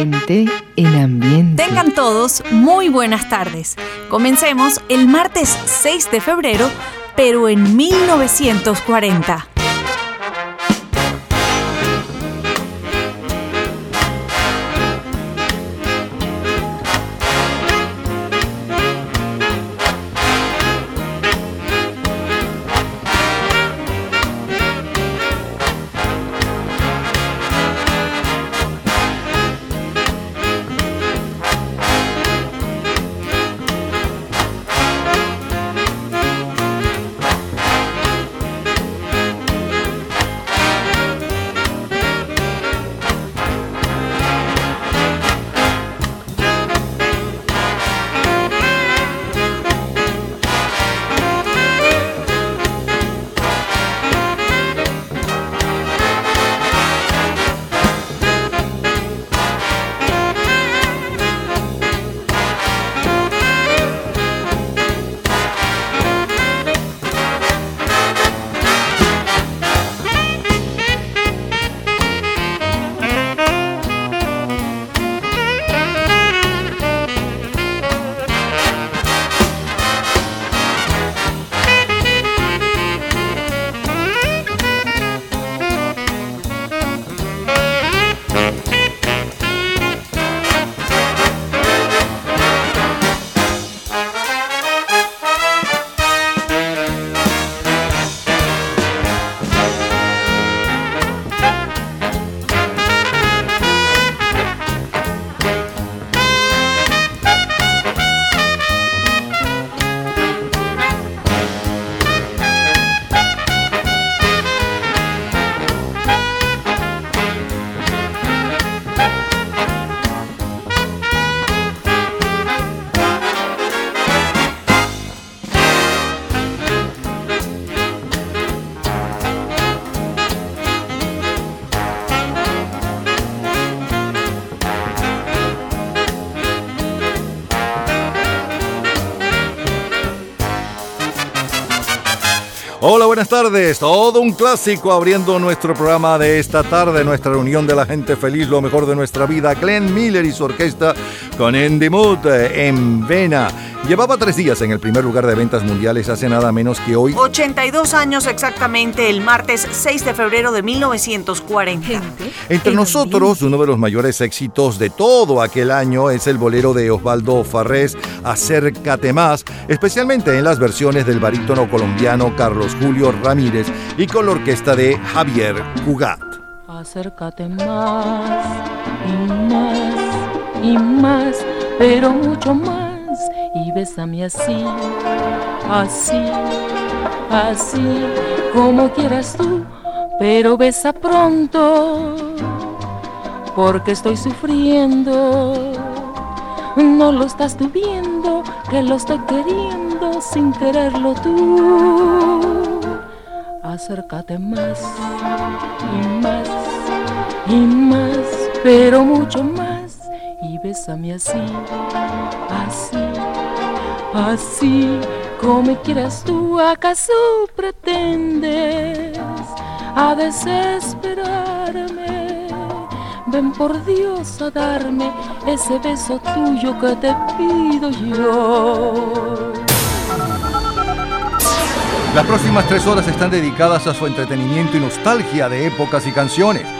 Ambiente. Tengan todos muy buenas tardes. Comencemos el martes 6 de febrero, pero en 1940. Tardes. Todo un clásico abriendo nuestro programa de esta tarde, nuestra reunión de la gente feliz, lo mejor de nuestra vida. Glenn Miller y su orquesta con Andy Mood eh, en Vena. Llevaba tres días en el primer lugar de ventas mundiales hace nada menos que hoy. 82 años exactamente, el martes 6 de febrero de 1940. Entre nosotros, uno de los mayores éxitos de todo aquel año es el bolero de Osvaldo Farrés, Acércate más, especialmente en las versiones del barítono colombiano Carlos Julio Ramírez y con la orquesta de Javier Cugat. Acércate más y más y más, pero mucho más y bésame así, así, así, como quieras tú, pero besa pronto, porque estoy sufriendo. No lo estás tú viendo, que lo estoy queriendo sin quererlo tú. Acércate más y más y más, pero mucho más bésame así, así Así como quieras tú, ¿acaso pretendes a desesperarme? Ven por Dios a darme ese beso tuyo que te pido yo. Las próximas tres horas están dedicadas a su entretenimiento y nostalgia de épocas y canciones.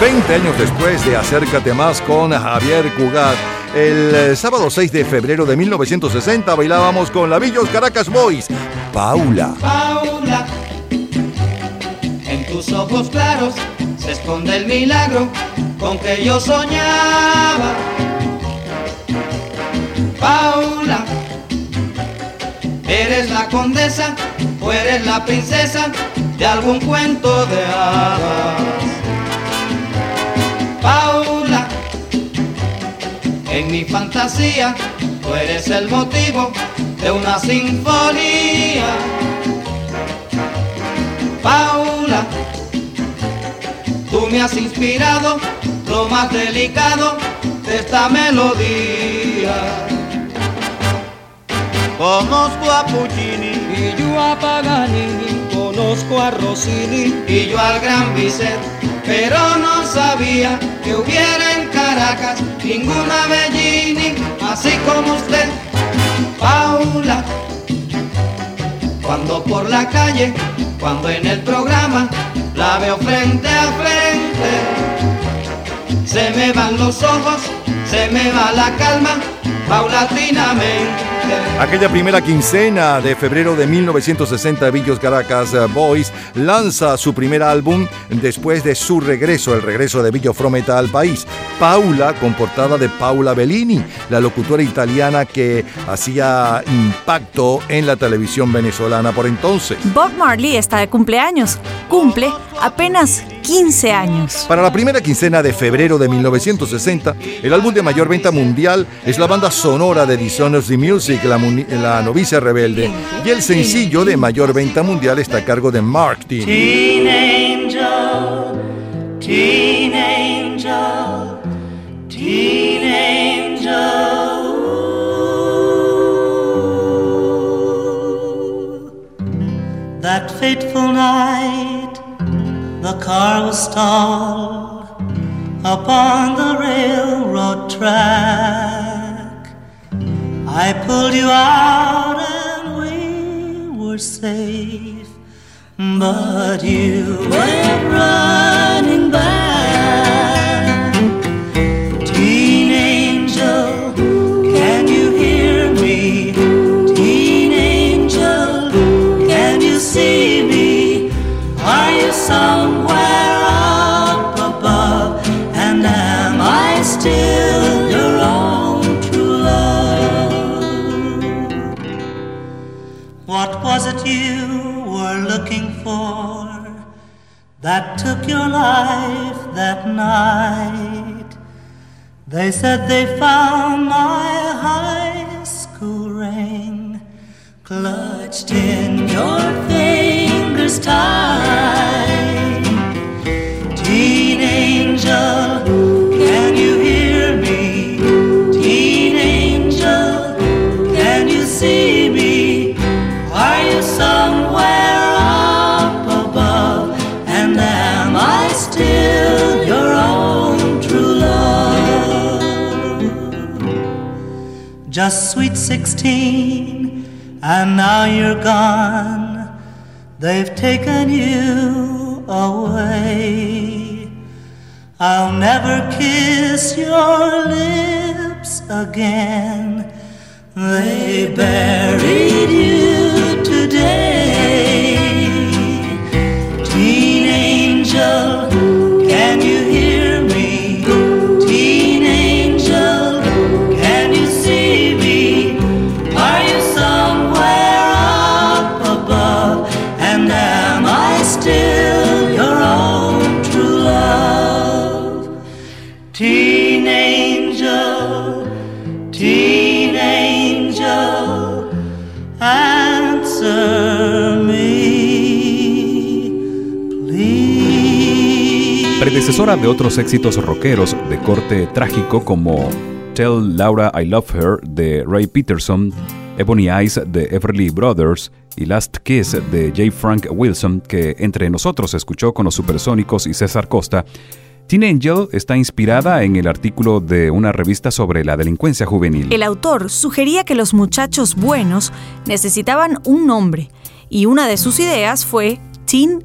20 años después de Acércate Más con Javier Cugat, el eh, sábado 6 de febrero de 1960 bailábamos con la Villos Caracas Boys, Paula. Paula, en tus ojos claros se esconde el milagro con que yo soñaba. Paula, eres la condesa o eres la princesa de algún cuento de hadas. Paula, en mi fantasía tú eres el motivo de una sinfonía. Paula, tú me has inspirado lo más delicado de esta melodía. Conozco a Puccini y yo a Paganini, conozco a Rossini y yo al Gran Vicente, pero no sabía que hubiera en Caracas ninguna Bellini así como usted, Paula. Cuando por la calle, cuando en el programa la veo frente a frente, se me van los ojos, se me va la calma paulatinamente. Aquella primera quincena de febrero de 1960, Villos Caracas eh, Boys lanza su primer álbum después de su regreso, el regreso de Villo Frometa al país. Paula, con portada de Paula Bellini, la locutora italiana que hacía impacto en la televisión venezolana por entonces. Bob Marley está de cumpleaños. Cumple apenas 15 años. Para la primera quincena de febrero de 1960, el álbum de mayor venta mundial es la banda sonora de Dishonors the Music, la, la, novicia rebelde, y el sencillo de mayor venta mundial está a cargo de Mark Teen. Teen Angel, Teen Angel, Teen Angel. That fateful night, the car was stalled upon the railroad track. I pulled you out and we were safe, but you went running that took your life that night? They said they found my high school ring clutched in your fingers tight. Just sweet sixteen, and now you're gone. They've taken you away. I'll never kiss your lips again. They buried you today. De otros éxitos rockeros de corte trágico como Tell Laura I Love Her de Ray Peterson, Ebony Eyes de Everly Brothers y Last Kiss de J. Frank Wilson, que entre nosotros escuchó con los Supersónicos y César Costa, Teen Angel está inspirada en el artículo de una revista sobre la delincuencia juvenil. El autor sugería que los muchachos buenos necesitaban un nombre y una de sus ideas fue Teen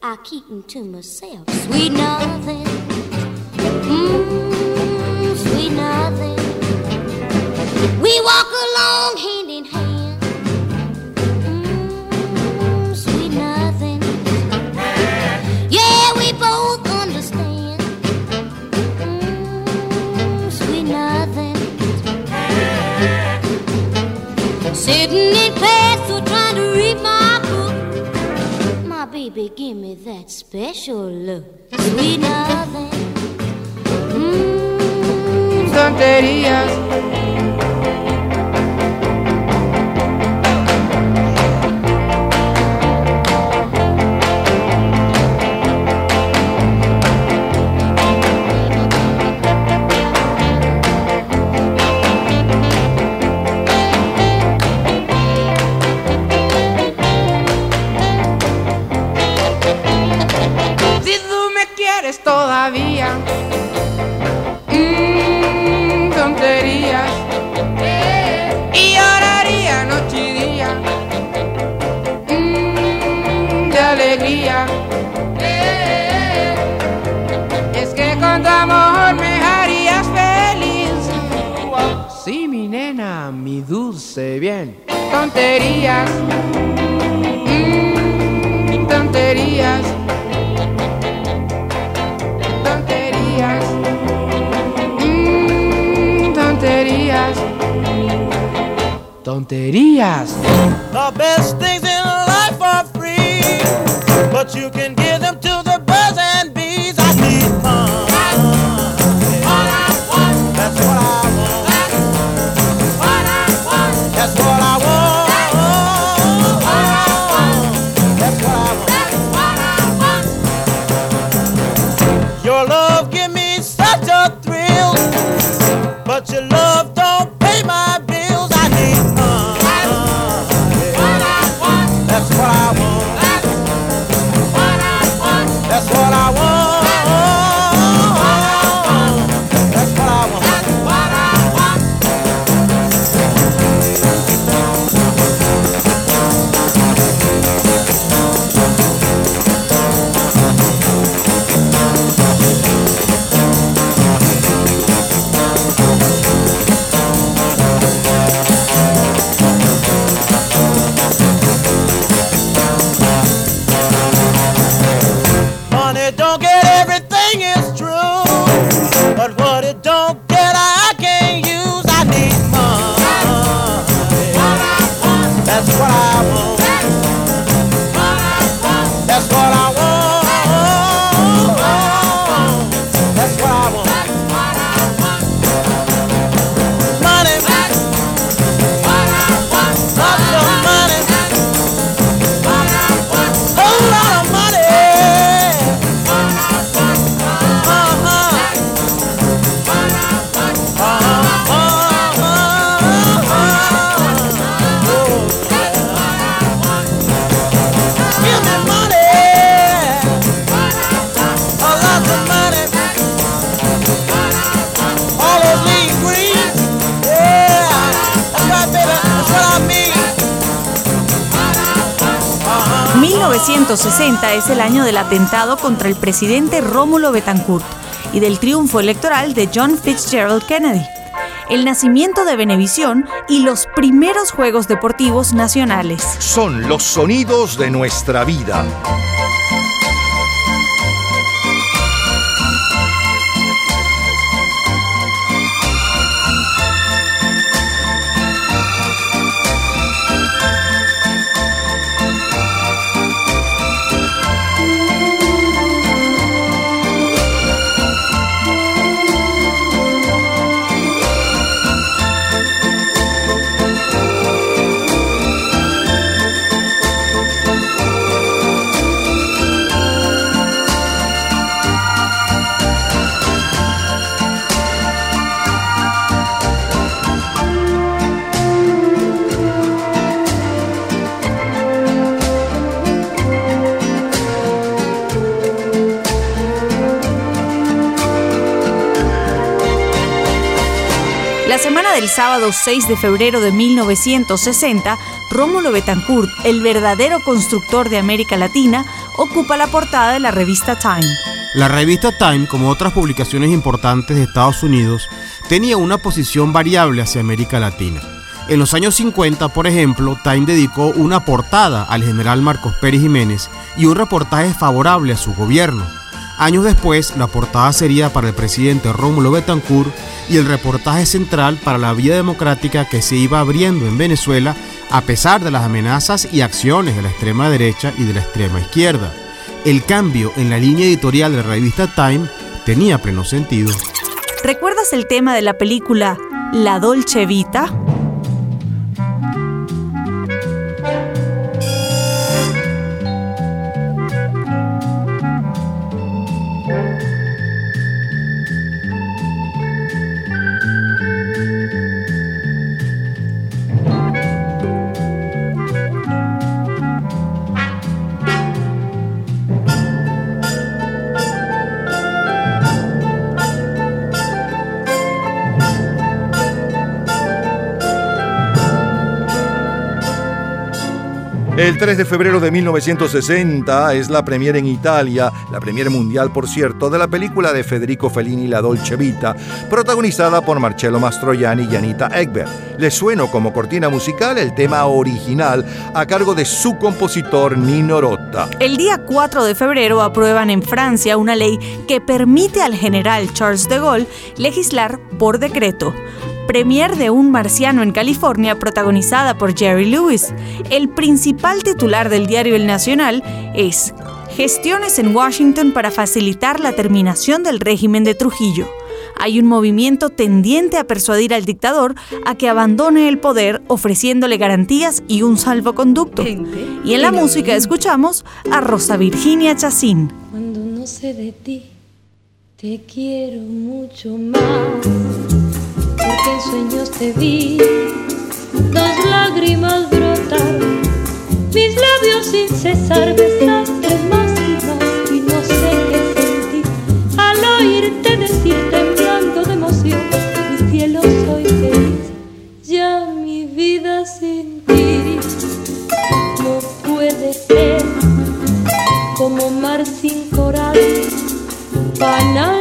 I keep 'em to myself. Sweet nothing, mmm, sweet nothing. We walk along hand in hand, mmm, sweet nothing. Yeah, we both understand, mmm, sweet nothing. Sitting in bed. you give me that special look? Sweet nothing. Mm, tonterías. The best thing del atentado contra el presidente Rómulo Betancourt y del triunfo electoral de John Fitzgerald Kennedy, el nacimiento de Venevisión y los primeros Juegos Deportivos Nacionales. Son los sonidos de nuestra vida. sábado 6 de febrero de 1960, Rómulo Betancourt, el verdadero constructor de América Latina, ocupa la portada de la revista Time. La revista Time, como otras publicaciones importantes de Estados Unidos, tenía una posición variable hacia América Latina. En los años 50, por ejemplo, Time dedicó una portada al general Marcos Pérez Jiménez y un reportaje favorable a su gobierno Años después, la portada sería para el presidente Rómulo Betancourt y el reportaje central para la vía democrática que se iba abriendo en Venezuela a pesar de las amenazas y acciones de la extrema derecha y de la extrema izquierda. El cambio en la línea editorial de la revista Time tenía pleno sentido. ¿Recuerdas el tema de la película La Dolce Vita? El 3 de febrero de 1960 es la premiere en Italia, la premiere mundial por cierto, de la película de Federico Fellini La Dolce Vita, protagonizada por Marcello Mastroianni y Anita Ekberg. Le sueno como cortina musical el tema original a cargo de su compositor Nino Rota. El día 4 de febrero aprueban en Francia una ley que permite al general Charles de Gaulle legislar por decreto premier de Un marciano en California protagonizada por Jerry Lewis. El principal titular del diario El Nacional es Gestiones en Washington para facilitar la terminación del régimen de Trujillo. Hay un movimiento tendiente a persuadir al dictador a que abandone el poder ofreciéndole garantías y un salvoconducto. Y en la música escuchamos a Rosa Virginia Chacín. Cuando no sé de ti, te quiero mucho más porque en sueños te vi, dos lágrimas brotar, mis labios sin cesar besaste más y más y no sé qué sentir al oírte decir temblando de emoción, mi cielo soy feliz, ya mi vida sin ti no puede ser como mar sin coral, panal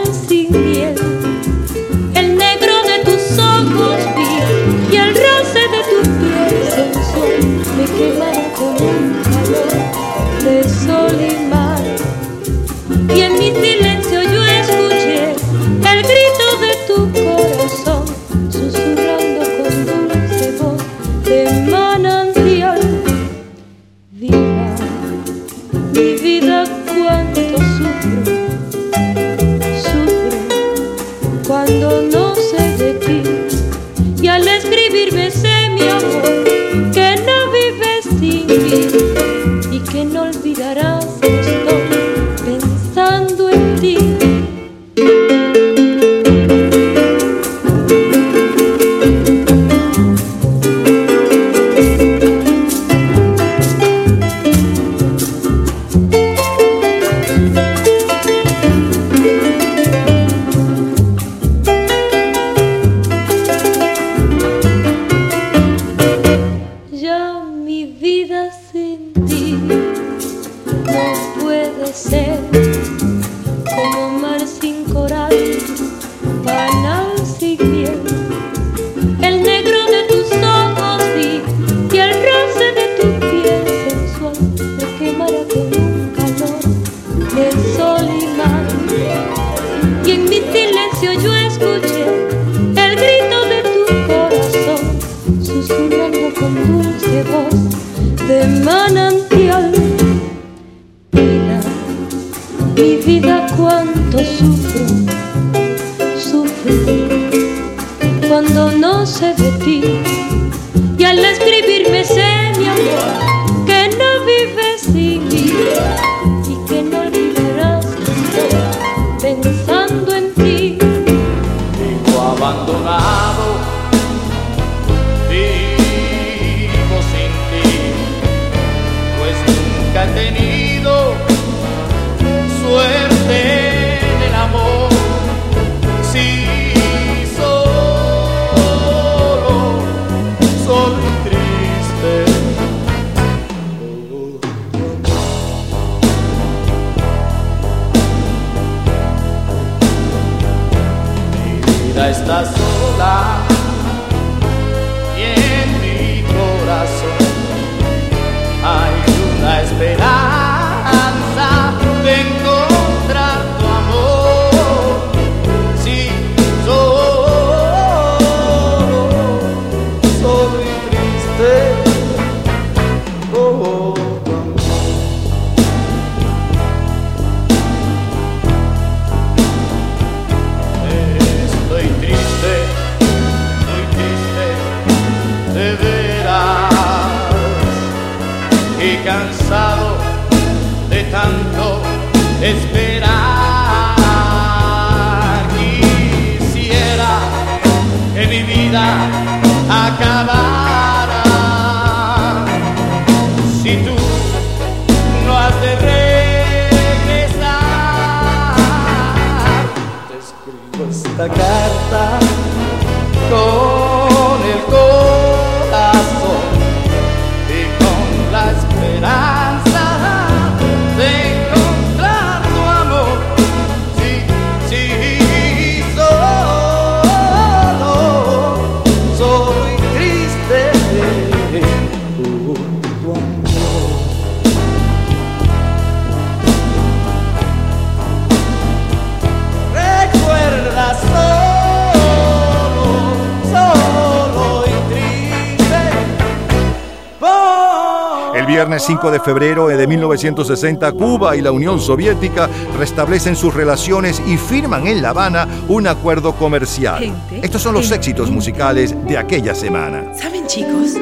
viernes 5 de febrero de 1960, Cuba y la Unión Soviética restablecen sus relaciones y firman en La Habana un acuerdo comercial. Gente, Estos son los gente. éxitos musicales de aquella semana. ¿Saben chicos?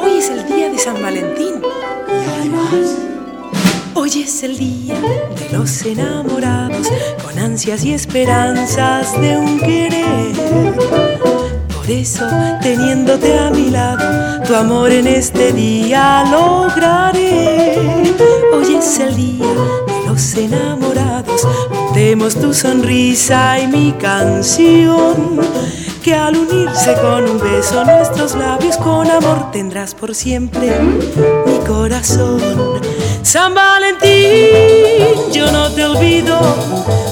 Hoy es el día de San Valentín. Y además, hoy es el día de los enamorados, con ansias y esperanzas de un querer. Eso, teniéndote a mi lado, tu amor en este día lograré. Hoy es el día de los enamorados, juntemos tu sonrisa y mi canción. Que al unirse con un beso nuestros labios con amor tendrás por siempre mi corazón. San Valentín, yo no te olvido,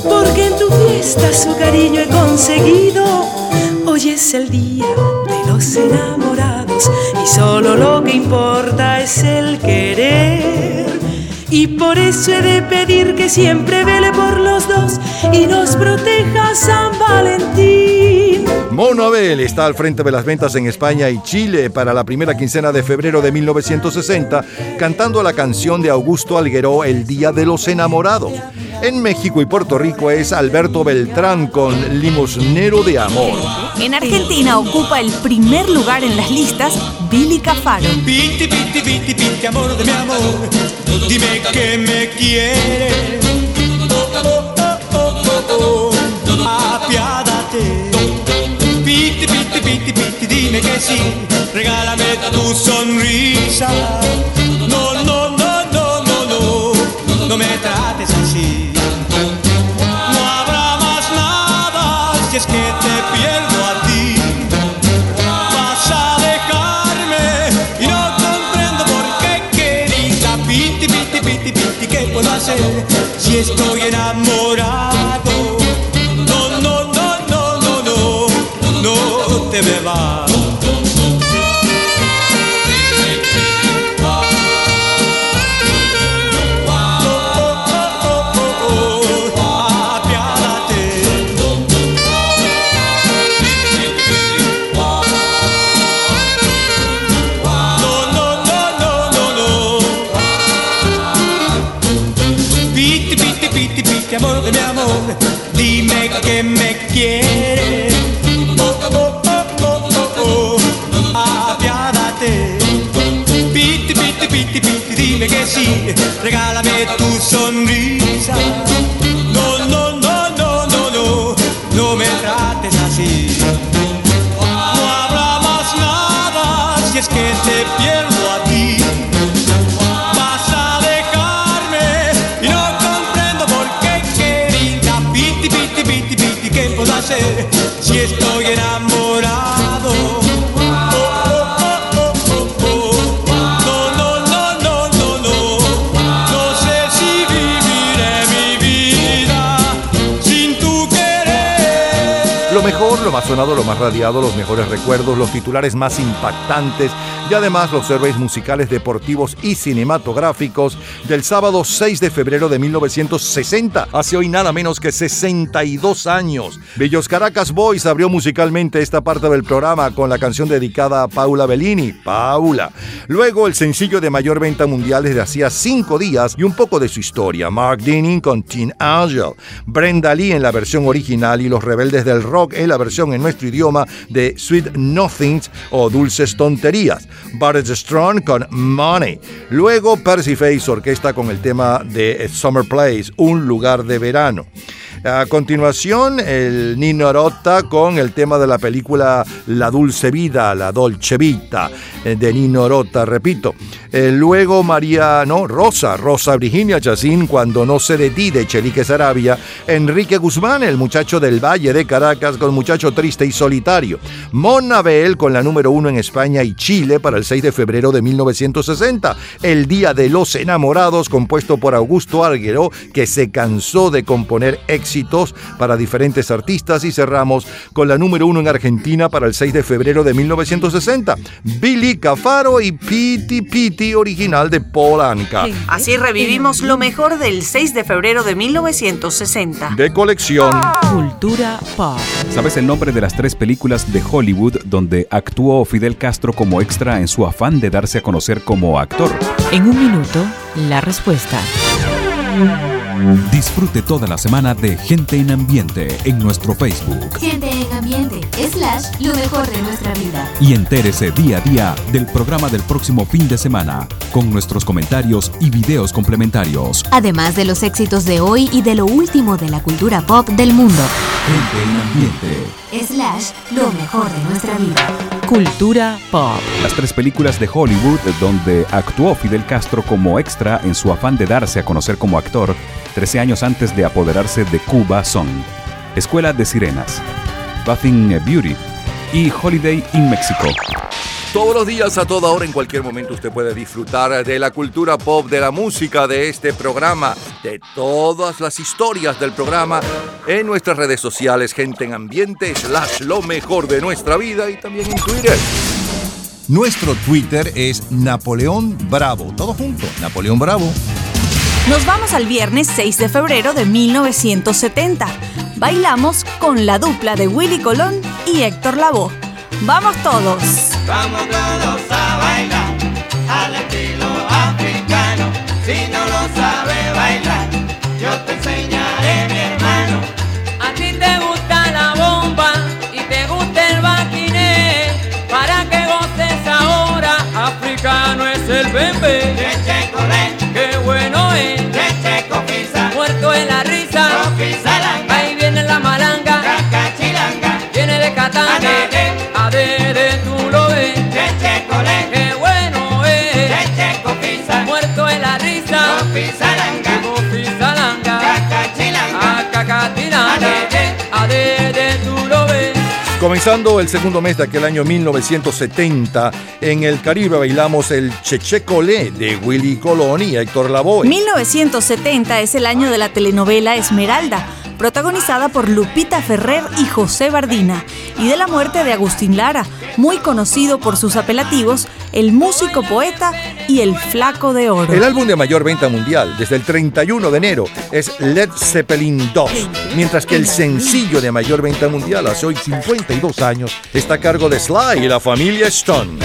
porque en tu fiesta su cariño he conseguido. Hoy es el día de los enamorados y solo lo que importa es el querer. Y por eso he de pedir que siempre vele por los dos y nos proteja San Valentín. Mono Abel está al frente de las ventas en España y Chile para la primera quincena de febrero de 1960, cantando la canción de Augusto Algueró El Día de los Enamorados. En México y Puerto Rico es Alberto Beltrán con Limosnero de Amor. En Argentina ocupa el primer lugar en las listas Billy Cafaro. Piti, piti, piti, piti, amor de mi amor, dime que me quieres. Piti, dime que sí, regálame tu sonrisa. No, no, no, no, no, no, no me trates así. No habrá más nada si es que te pierdo a ti. Vas a dejarme y no comprendo por qué querida piti piti piti piti qué puedo hacer si estoy enamorado te me no. Piti, piti, piti, piti, amor de mi amor, dime que me quieres. Sí, regálame tu sonrisa. No, no, no, no, no, no, no me trates así. No habrá más nada si es que te pierdo a ti. Vas a dejarme y no comprendo por qué querida piti piti piti piti qué puedo hacer si estoy enamorado. Lo mejor, lo más sonado, lo más radiado, los mejores recuerdos, los titulares más impactantes y además los surveys musicales deportivos y cinematográficos del sábado 6 de febrero de 1960, hace hoy nada menos que 62 años. Bellos Caracas Boys abrió musicalmente esta parte del programa con la canción dedicada a Paula Bellini, Paula. Luego el sencillo de mayor venta mundial desde hacía cinco días y un poco de su historia, Mark Dinning con Teen Angel, Brenda Lee en la versión original y Los Rebeldes del Rock en la versión en nuestro idioma de Sweet Nothings o Dulces Tonterías. Barrett Strong con Money. Luego Percy Face Orquesta con el tema de Summer Place, Un lugar de verano. A continuación, el Nino Rota con el tema de la película La Dulce Vida, La Dolce Vita, eh, de Nino Rota, repito. Eh, luego María, no, Rosa, Rosa Virginia Chacín, Cuando no se de ti, de Chelique Sarabia. Enrique Guzmán, el muchacho del Valle de Caracas, con Muchacho Triste y Solitario. Mona Bell con la número uno en España y Chile para el 6 de febrero de 1960. El Día de los Enamorados, compuesto por Augusto Arguero, que se cansó de componer éxitos para diferentes artistas y cerramos con la número uno en Argentina para el 6 de febrero de 1960, Billy Cafaro y Piti Piti original de Polanca. Así revivimos lo mejor del 6 de febrero de 1960. De colección. Cultura pop. ¿Sabes el nombre de las tres películas de Hollywood donde actuó Fidel Castro como extra en su afán de darse a conocer como actor? En un minuto, la respuesta. Disfrute toda la semana de Gente en Ambiente en nuestro Facebook. Gente en ambiente, slash, lo mejor de nuestra vida. Y entérese día a día del programa del próximo fin de semana, con nuestros comentarios y videos complementarios. Además de los éxitos de hoy y de lo último de la cultura pop del mundo. Gente en Ambiente. Slash, lo mejor de nuestra vida. Cultura pop. Las tres películas de Hollywood donde actuó Fidel Castro como extra en su afán de darse a conocer como actor 13 años antes de apoderarse de Cuba son Escuela de Sirenas, Bathing Beauty y Holiday in Mexico. Todos los días, a toda hora, en cualquier momento, usted puede disfrutar de la cultura pop, de la música, de este programa, de todas las historias del programa en nuestras redes sociales, gente en ambiente, slash lo mejor de nuestra vida y también en Twitter. Nuestro Twitter es Napoleón Bravo. Todo junto, Napoleón Bravo. Nos vamos al viernes 6 de febrero de 1970. Bailamos con la dupla de Willy Colón y Héctor Lavoe. ¡Vamos todos! Vamos todos a Comenzando el segundo mes de aquel año 1970, en el Caribe bailamos el Cheche Colé de Willy Colón y Héctor Lavoe. 1970 es el año de la telenovela Esmeralda, protagonizada por Lupita Ferrer y José Bardina, y de la muerte de Agustín Lara, muy conocido por sus apelativos El Músico Poeta y El Flaco de Oro. El álbum de mayor venta mundial desde el 31 de enero es Led Zeppelin 2, mientras que el sencillo de mayor venta mundial hace hoy 52 años está a cargo de Sly y la familia Stone.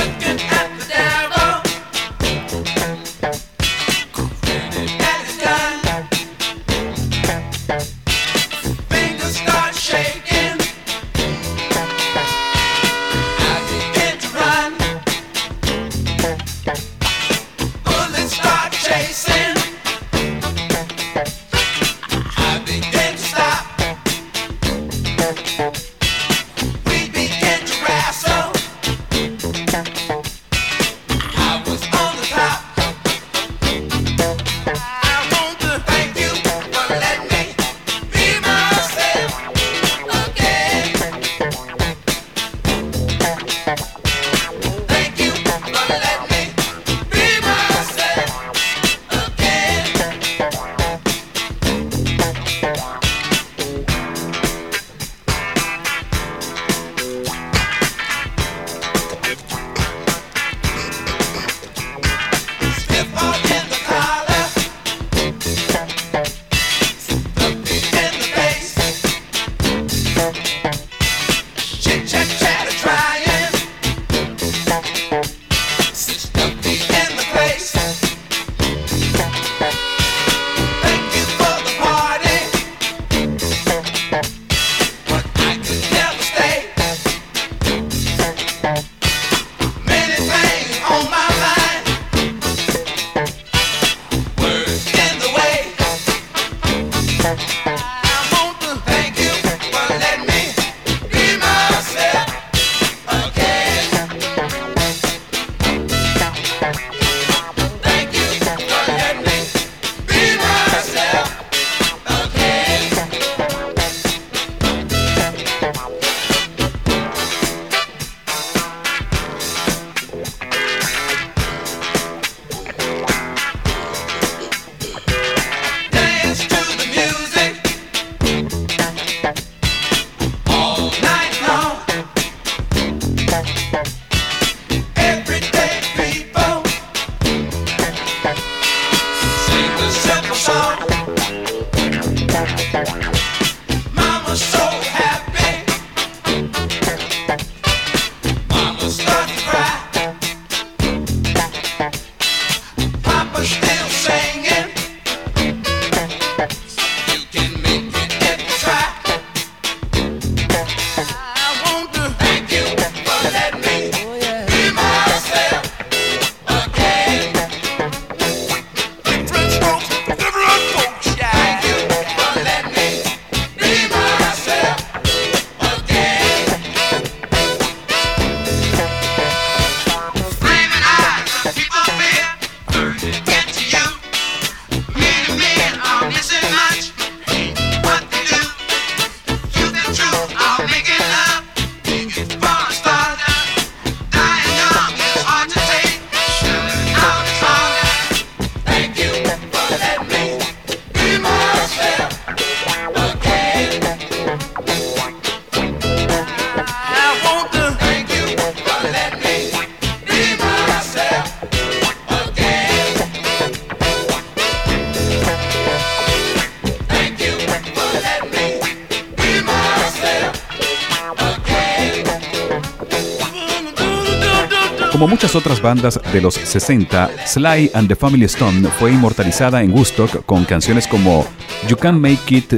Bandas de los 60, Sly and the Family Stone fue inmortalizada en Woodstock con canciones como You Can Make It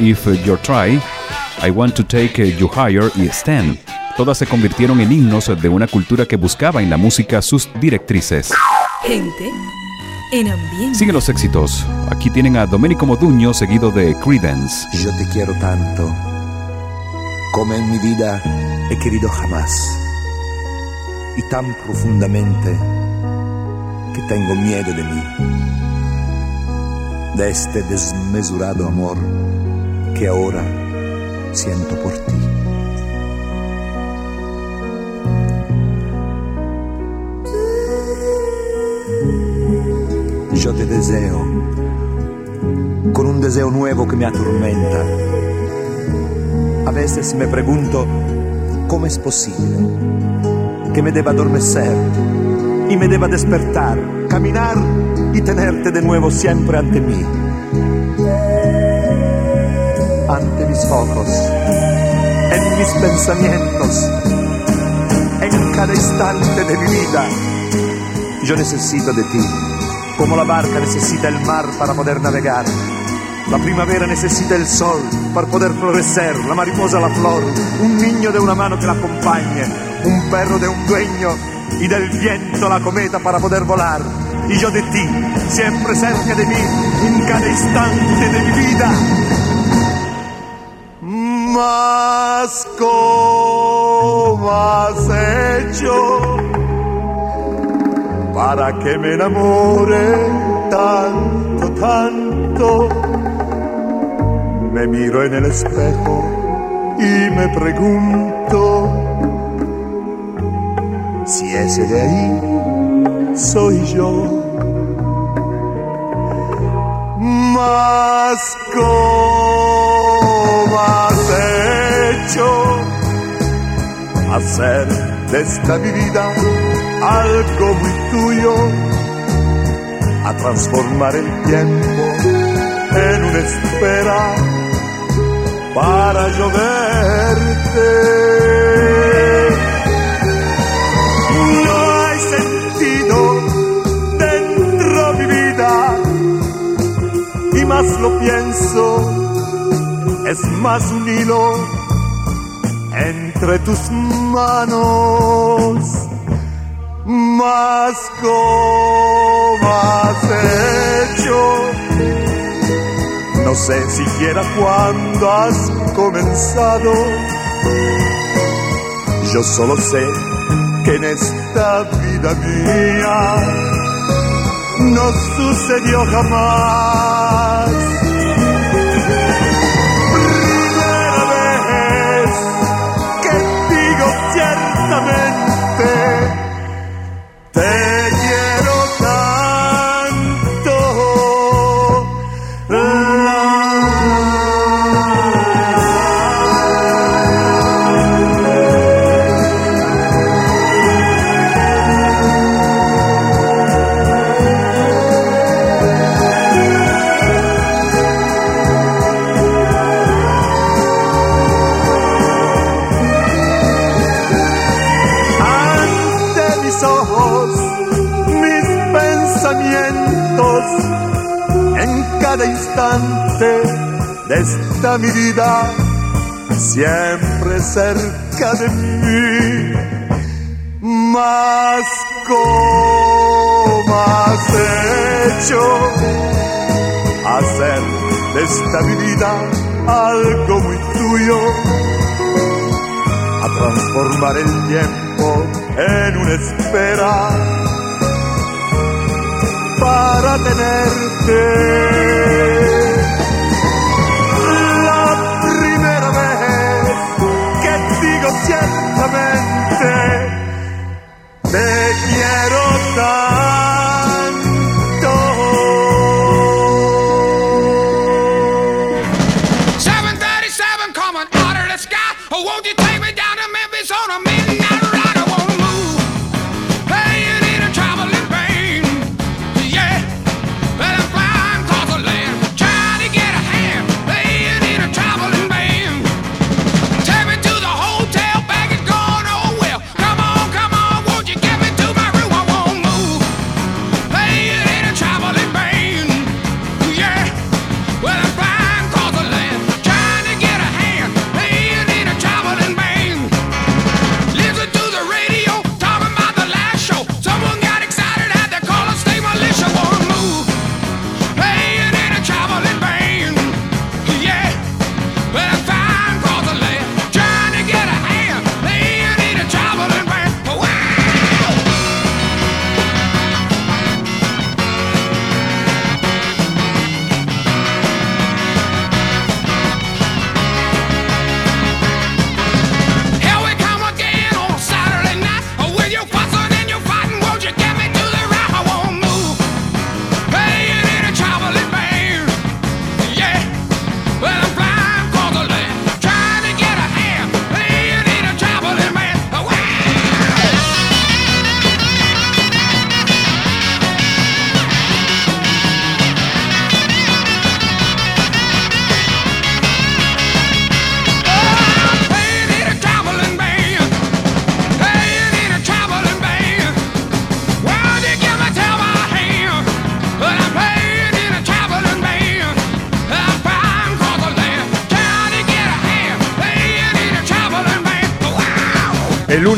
If You Try, I Want to Take You Higher y Stand. Todas se convirtieron en himnos de una cultura que buscaba en la música sus directrices. Gente en ambiente. Siguen los éxitos. Aquí tienen a Domenico Moduño seguido de Credence. Yo te quiero tanto, como en mi vida he querido jamás, y tan profundamente que tengo miedo de mí, de este desmesurado amor que ahora siento por ti. Yo te deseo, con un deseo nuevo que me atormenta. A veces me pregunto cómo es posible que me deba adormecer y me deba despertar, caminar y tenerte de nuevo siempre ante mí. Ante mis ojos, en mis pensamientos, en cada instante de mi vida. Yo necesito de ti, como la barca necesita el mar para poder navegar. La primavera necesita el sol para poder florecer, la mariposa la flor, un niño de una mano que la acompañe, un perro de un dueño y del viento la cometa para poder volar. Y yo de ti, siempre cerca de mí, en cada instante de mi vida. Mas ¿cómo has hecho para que me enamore tanto, tanto? Me miro en el espejo y me pregunto si ese de ahí soy yo. Mas ¿cómo has hecho hacer de esta vida algo muy tuyo? A transformar el tiempo en una espera para yo más lo pienso, es más un hilo entre tus manos. Más cómo has hecho, no sé siquiera cuándo has comenzado. Yo solo sé que en esta vida mía no sucedió jamás. está mi vida, siempre cerca de mí. más cómo hecho hacer de esta vida algo muy tuyo, a transformar el tiempo en una espera para tenerte. intensamente. Te quiero dar.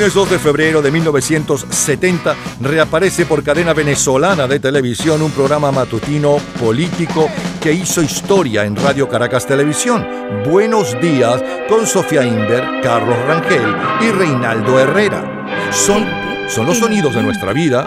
lunes 2 de febrero de 1970 reaparece por cadena venezolana de televisión un programa matutino político que hizo historia en Radio Caracas Televisión, Buenos Días, con Sofía Inver, Carlos Rangel y Reinaldo Herrera. Son, son los sonidos de nuestra vida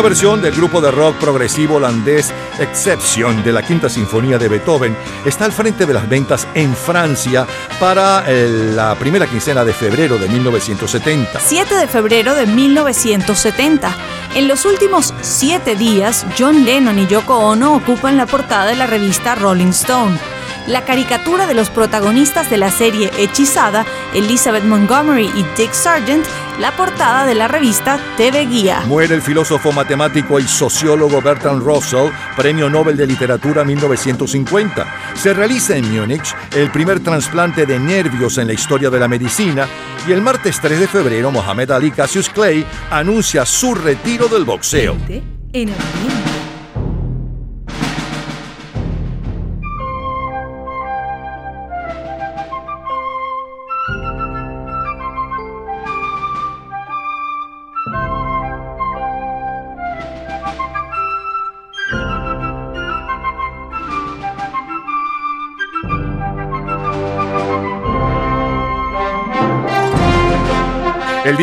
versión del grupo de rock progresivo holandés Exception de la Quinta Sinfonía de Beethoven está al frente de las ventas en Francia para eh, la primera quincena de febrero de 1970. 7 de febrero de 1970. En los últimos siete días, John Lennon y Yoko Ono ocupan la portada de la revista Rolling Stone. La caricatura de los protagonistas de la serie Hechizada, Elizabeth Montgomery y Dick Sargent, la portada de la revista TV Guía. Muere el filósofo matemático y sociólogo Bertrand Russell, Premio Nobel de Literatura 1950. Se realiza en Múnich el primer trasplante de nervios en la historia de la medicina y el martes 3 de febrero Mohamed Ali Cassius Clay anuncia su retiro del boxeo. En el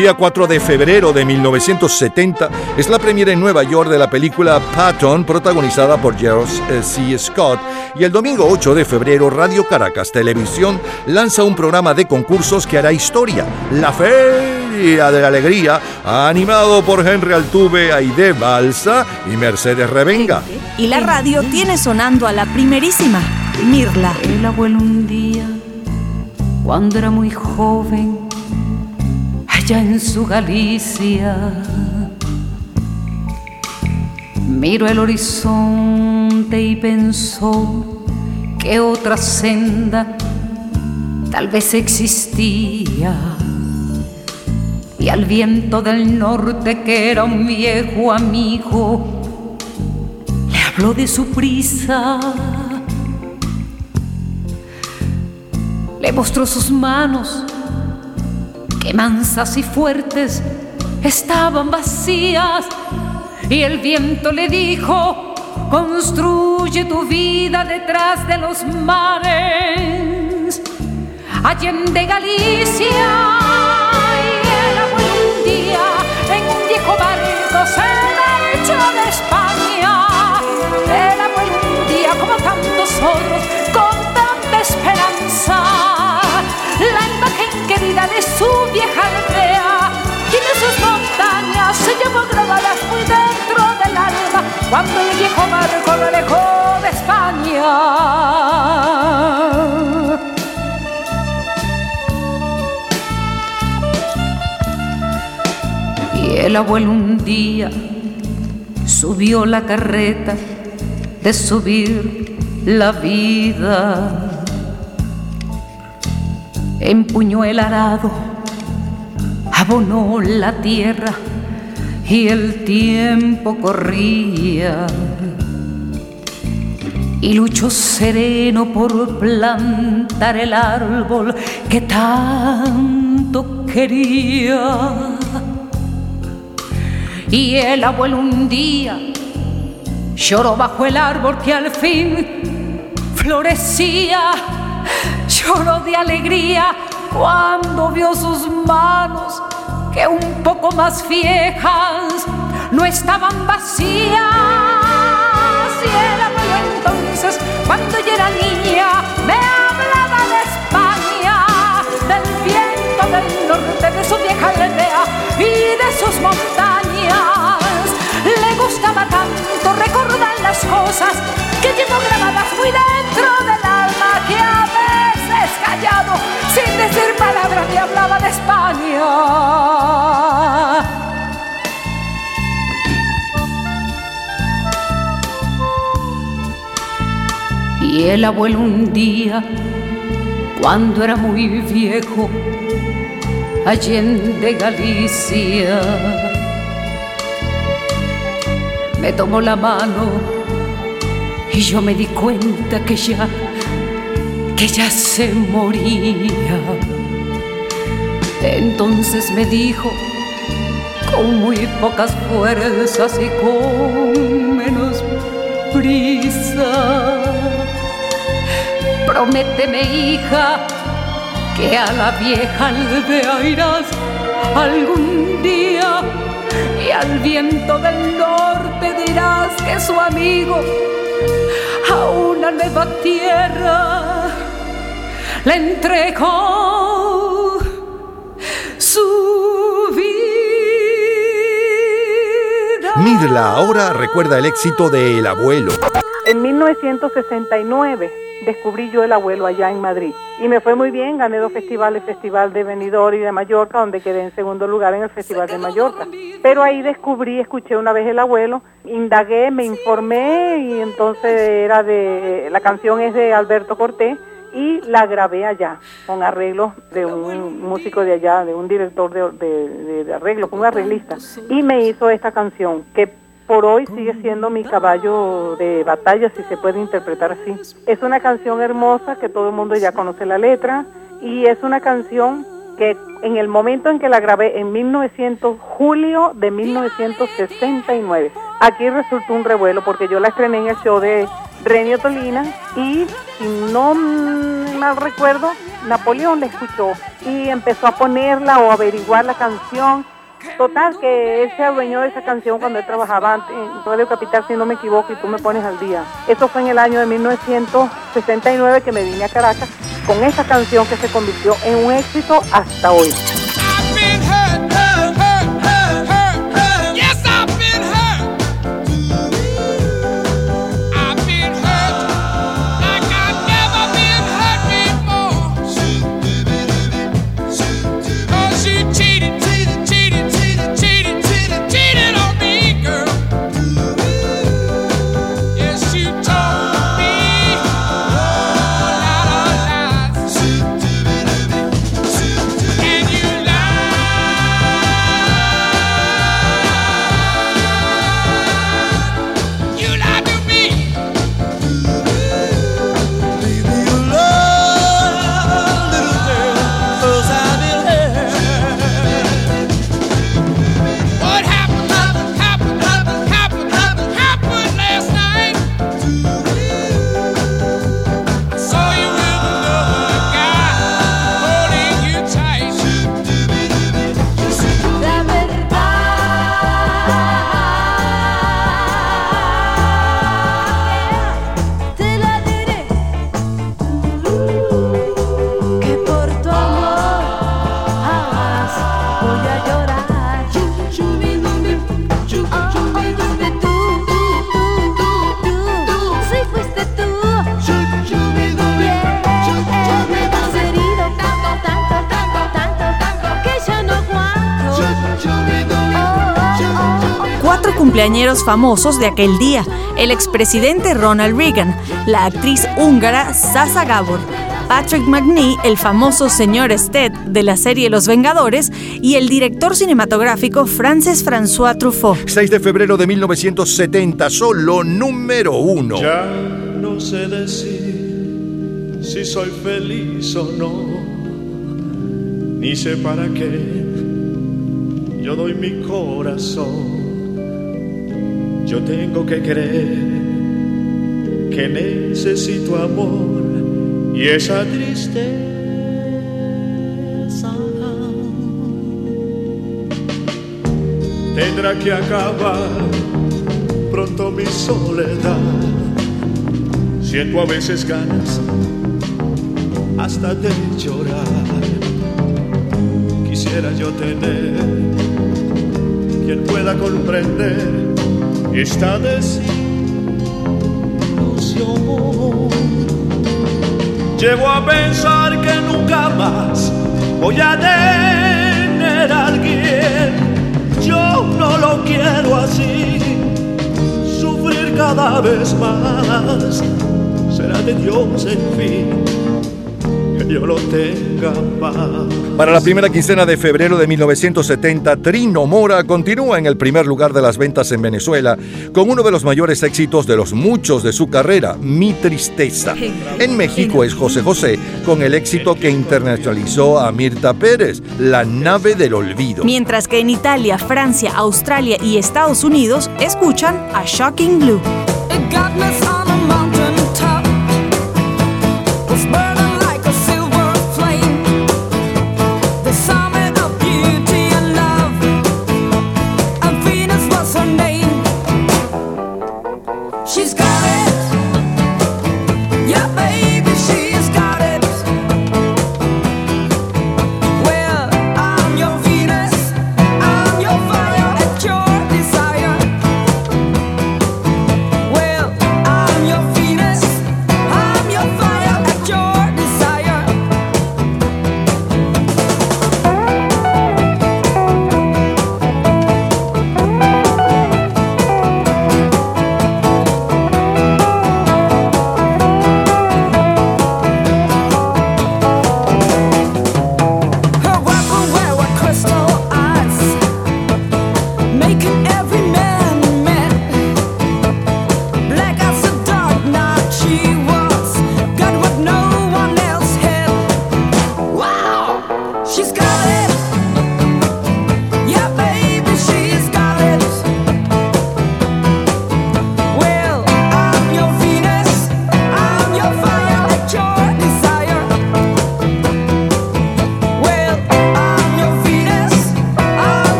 día 4 de febrero de 1970 es la premiera en Nueva York de la película Patton, protagonizada por Gerald eh, C. Scott. Y el domingo 8 de febrero, Radio Caracas Televisión lanza un programa de concursos que hará historia, La Feria de la Alegría, animado por Henry Altuve, Aide Balsa y Mercedes Revenga. Y la radio tiene sonando a la primerísima, Mirla. El abuelo un día, cuando era muy joven, allá en su Galicia, miró el horizonte y pensó que otra senda tal vez existía. Y al viento del norte, que era un viejo amigo, le habló de su prisa. Le mostró sus manos, mansas y fuertes estaban vacías. Y el viento le dijo, construye tu vida detrás de los mares. Allende Galicia. Su vieja aldea de sus montañas se llevó grabadas muy dentro del alma cuando el viejo barco lo alejó de España. Y el abuelo un día subió la carreta de subir la vida. Empuñó el arado, abonó la tierra y el tiempo corría. Y luchó sereno por plantar el árbol que tanto quería. Y el abuelo un día lloró bajo el árbol que al fin florecía. Lloró de alegría cuando vio sus manos que un poco más viejas no estaban vacías. Y el abuelo entonces, cuando yo era niña, me hablaba de España, del viento del norte, de su vieja aldea y de sus montañas. Le gustaba tanto recordar las cosas que llevo grabadas muy dentro del alma que a callado, sin decir palabras, me hablaba de España. Y el abuelo un día, cuando era muy viejo, allende Galicia, me tomó la mano y yo me di cuenta que ya, que ya se moría. Entonces me dijo, con muy pocas fuerzas y con menos prisa, prométeme hija que a la vieja aldea irás algún día y al viento del norte dirás que su amigo a una nueva tierra le entregó su vida. Mirla ahora recuerda el éxito de El Abuelo. En 1969 descubrí yo el abuelo allá en Madrid y me fue muy bien, gané dos festivales, Festival de Benidorm y de Mallorca, donde quedé en segundo lugar en el Festival de Mallorca. Pero ahí descubrí, escuché una vez el abuelo, indagué, me informé y entonces era de, la canción es de Alberto Cortés y la grabé allá con arreglos de un músico de allá, de un director de, de, de, arreglos, un arreglista y me hizo esta canción que por hoy sigue siendo mi caballo de batalla, si se puede interpretar así. Es una canción hermosa que todo el mundo ya conoce la letra y es una canción que en el momento en que la grabé en 1900, julio de 1969, aquí resultó un revuelo porque yo la estrené en el show de Renio Tolina y si no mal recuerdo, Napoleón la escuchó y empezó a ponerla o averiguar la canción. Total, que él se adueñó de esa canción cuando él trabajaba en Radio Capital, si no me equivoco, y tú me pones al día. Eso fue en el año de 1969 que me vine a Caracas con esa canción que se convirtió en un éxito hasta hoy. Cumpleañeros famosos de aquel día: el expresidente Ronald Reagan, la actriz húngara Sasa Gabor, Patrick McNee, el famoso señor Stead de la serie Los Vengadores, y el director cinematográfico Francis François Truffaut. 6 de febrero de 1970, solo número uno. Ya no sé decir si soy feliz o no, ni sé para qué yo doy mi corazón. Yo tengo que creer que necesito amor y esa tristeza. Tendrá que acabar pronto mi soledad. Siento a veces ganas hasta de llorar. Quisiera yo tener quien pueda comprender esta desilusión. Llevo a pensar que nunca más voy a tener a alguien. Yo no lo quiero así, sufrir cada vez más. Será de Dios en fin yo lo tenga. Para la primera quincena de febrero de 1970, Trino Mora continúa en el primer lugar de las ventas en Venezuela con uno de los mayores éxitos de los muchos de su carrera, Mi Tristeza. En México es José José con el éxito que internacionalizó a Mirta Pérez, La nave del olvido. Mientras que en Italia, Francia, Australia y Estados Unidos escuchan a Shocking Blue. Feeling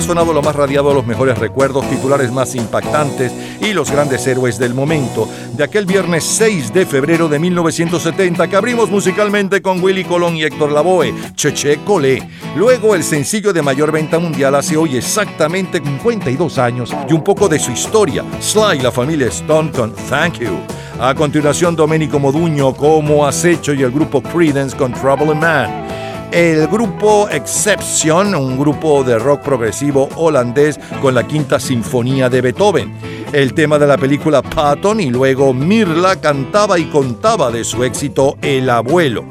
Más sonado, lo más radiado, los mejores recuerdos, titulares más impactantes y los grandes héroes del momento de aquel viernes 6 de febrero de 1970 que abrimos musicalmente con Willy Colón y Héctor Lavoe, Cheche Colé. Luego el sencillo de mayor venta mundial hace hoy exactamente 52 años y un poco de su historia, Sly la familia Stone Thank You. A continuación Domenico Moduño como Acecho y el grupo Creedence con Trouble Man. El grupo Exception, un grupo de rock progresivo holandés con la quinta sinfonía de Beethoven. El tema de la película Patton y luego Mirla cantaba y contaba de su éxito El abuelo.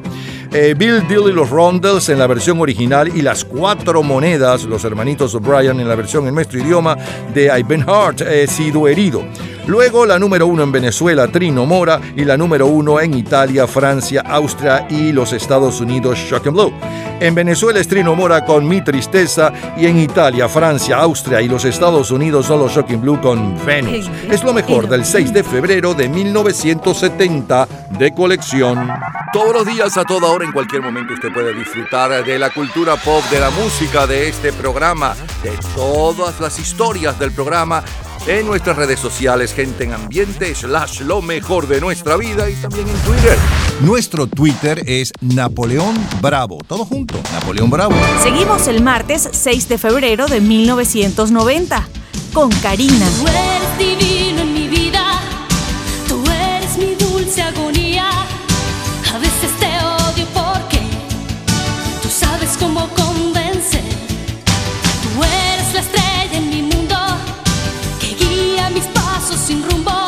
Eh, Bill Dill y los Rondells en la versión original y las cuatro monedas, los hermanitos O'Brien en la versión en nuestro idioma de I've Been Hurt, He sido herido. Luego la número uno en Venezuela, Trino Mora, y la número uno en Italia, Francia, Austria y los Estados Unidos, Shock and Blue. En Venezuela es Trino Mora con Mi Tristeza y en Italia, Francia, Austria y los Estados Unidos son los Shocking Blue con Venus. Es lo mejor del 6 de febrero de 1970 de colección. Todos los días, a toda hora, en cualquier momento, usted puede disfrutar de la cultura pop, de la música, de este programa, de todas las historias del programa en nuestras redes sociales, gente en ambiente, slash lo mejor de nuestra vida y también en Twitter. Nuestro Twitter es Napoleón Bravo. Todo junto, Napoleón Bravo. Seguimos el martes 6 de febrero de 1990 con Karina. Tú eres divino en mi vida, tú eres mi dulce agonía. Pasos sin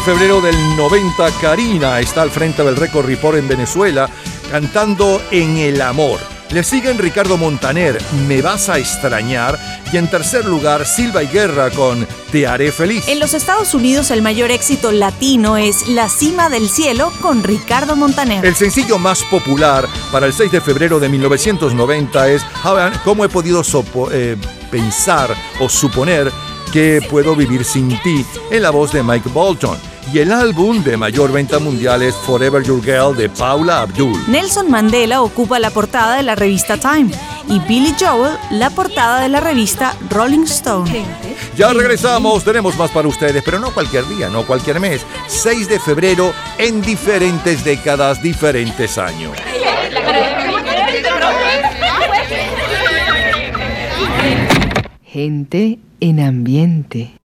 de febrero del 90, Karina está al frente del Record Report en Venezuela cantando En el Amor. Le siguen Ricardo Montaner, Me vas a extrañar. Y en tercer lugar, Silva y Guerra con Te haré feliz. En los Estados Unidos el mayor éxito latino es La cima del cielo con Ricardo Montaner. El sencillo más popular para el 6 de febrero de 1990 es ¿Cómo he podido eh, pensar o suponer que puedo vivir sin ti? en la voz de Mike Bolton. Y el álbum de mayor venta mundial es Forever Your Girl de Paula Abdul. Nelson Mandela ocupa la portada de la revista Time y Billy Joel la portada de la revista Rolling Stone. Ya regresamos, tenemos más para ustedes, pero no cualquier día, no cualquier mes. 6 de febrero en diferentes décadas, diferentes años. Gente en ambiente.